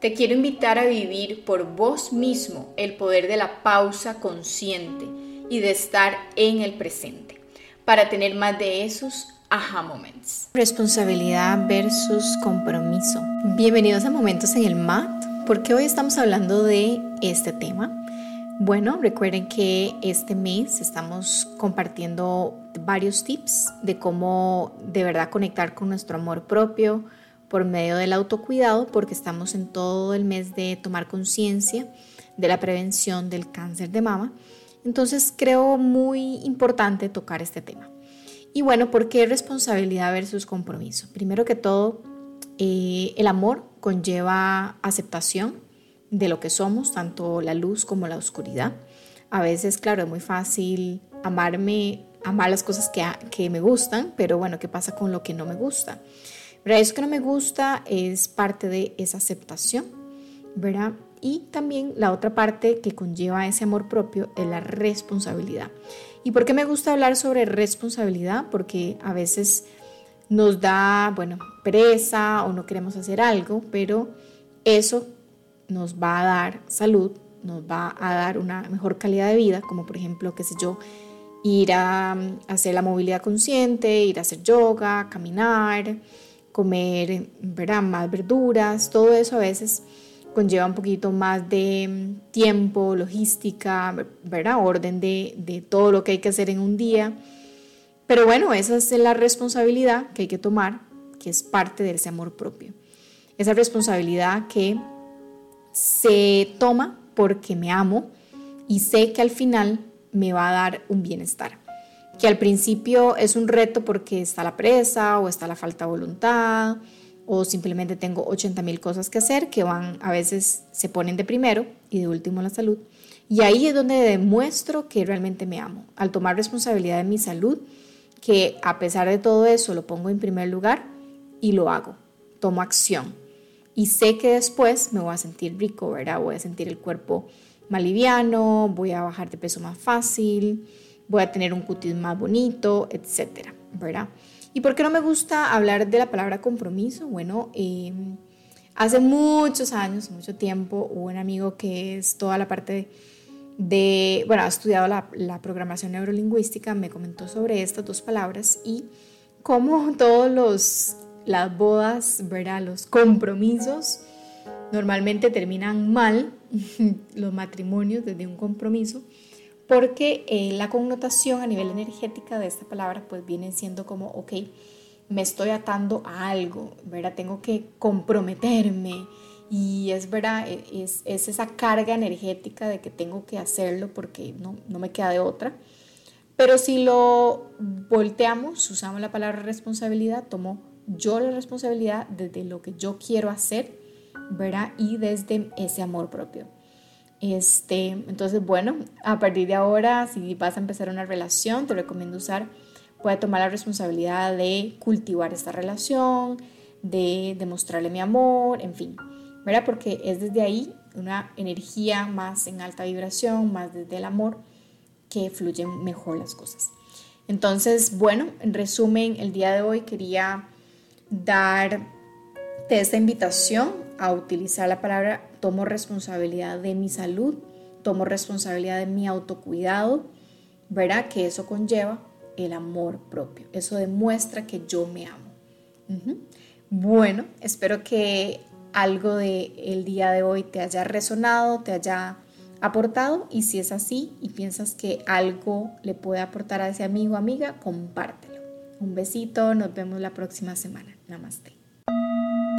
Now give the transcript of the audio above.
Te quiero invitar a vivir por vos mismo el poder de la pausa consciente y de estar en el presente para tener más de esos aha moments. Responsabilidad versus compromiso. Bienvenidos a Momentos en el MAT, porque hoy estamos hablando de este tema. Bueno, recuerden que este mes estamos compartiendo varios tips de cómo de verdad conectar con nuestro amor propio, por medio del autocuidado, porque estamos en todo el mes de tomar conciencia de la prevención del cáncer de mama. Entonces creo muy importante tocar este tema. Y bueno, ¿por qué responsabilidad versus compromiso? Primero que todo, eh, el amor conlleva aceptación de lo que somos, tanto la luz como la oscuridad. A veces, claro, es muy fácil amarme, amar las cosas que, que me gustan, pero bueno, ¿qué pasa con lo que no me gusta? ¿Verdad? Eso que no me gusta es parte de esa aceptación, ¿verdad? Y también la otra parte que conlleva ese amor propio es la responsabilidad. ¿Y por qué me gusta hablar sobre responsabilidad? Porque a veces nos da, bueno, pereza o no queremos hacer algo, pero eso nos va a dar salud, nos va a dar una mejor calidad de vida, como por ejemplo, qué sé yo, ir a hacer la movilidad consciente, ir a hacer yoga, caminar, comer ¿verdad? más verduras, todo eso a veces conlleva un poquito más de mm, tiempo, logística, ¿verdad? orden de, de todo lo que hay que hacer en un día. Pero bueno, esa es la responsabilidad que hay que tomar, que es parte de ese amor propio. Esa responsabilidad que se toma porque me amo y sé que al final me va a dar un bienestar que al principio es un reto porque está la presa o está la falta de voluntad o simplemente tengo 80 mil cosas que hacer que van a veces se ponen de primero y de último la salud. Y ahí es donde demuestro que realmente me amo, al tomar responsabilidad de mi salud, que a pesar de todo eso lo pongo en primer lugar y lo hago, tomo acción. Y sé que después me voy a sentir rico, ¿verdad? Voy a sentir el cuerpo más liviano, voy a bajar de peso más fácil, voy a tener un cutis más bonito, etcétera, ¿verdad? ¿Y por qué no me gusta hablar de la palabra compromiso? Bueno, em, hace muchos años, mucho tiempo, hubo un amigo que es toda la parte de, bueno, ha estudiado la, la programación neurolingüística, me comentó sobre estas dos palabras y cómo todos los las bodas, ¿verdad? Los compromisos normalmente terminan mal, los matrimonios desde un compromiso, porque eh, la connotación a nivel energética de esta palabra pues viene siendo como, ok, me estoy atando a algo, ¿verdad? Tengo que comprometerme y es verdad, e, es, es esa carga energética de que tengo que hacerlo porque no, no me queda de otra. Pero si lo volteamos, usamos la palabra responsabilidad, tomo yo la responsabilidad desde lo que yo quiero hacer, ¿verdad? Y desde ese amor propio. Este, entonces, bueno, a partir de ahora, si vas a empezar una relación, te recomiendo usar, puede tomar la responsabilidad de cultivar esta relación, de demostrarle mi amor, en fin, ¿verdad? Porque es desde ahí una energía más en alta vibración, más desde el amor, que fluyen mejor las cosas. Entonces, bueno, en resumen, el día de hoy quería darte esta invitación a utilizar la palabra tomo responsabilidad de mi salud, tomo responsabilidad de mi autocuidado, verá que eso conlleva el amor propio. Eso demuestra que yo me amo. Bueno, espero que algo de el día de hoy te haya resonado, te haya aportado y si es así y piensas que algo le puede aportar a ese amigo o amiga, compártelo. Un besito, nos vemos la próxima semana. Namaste.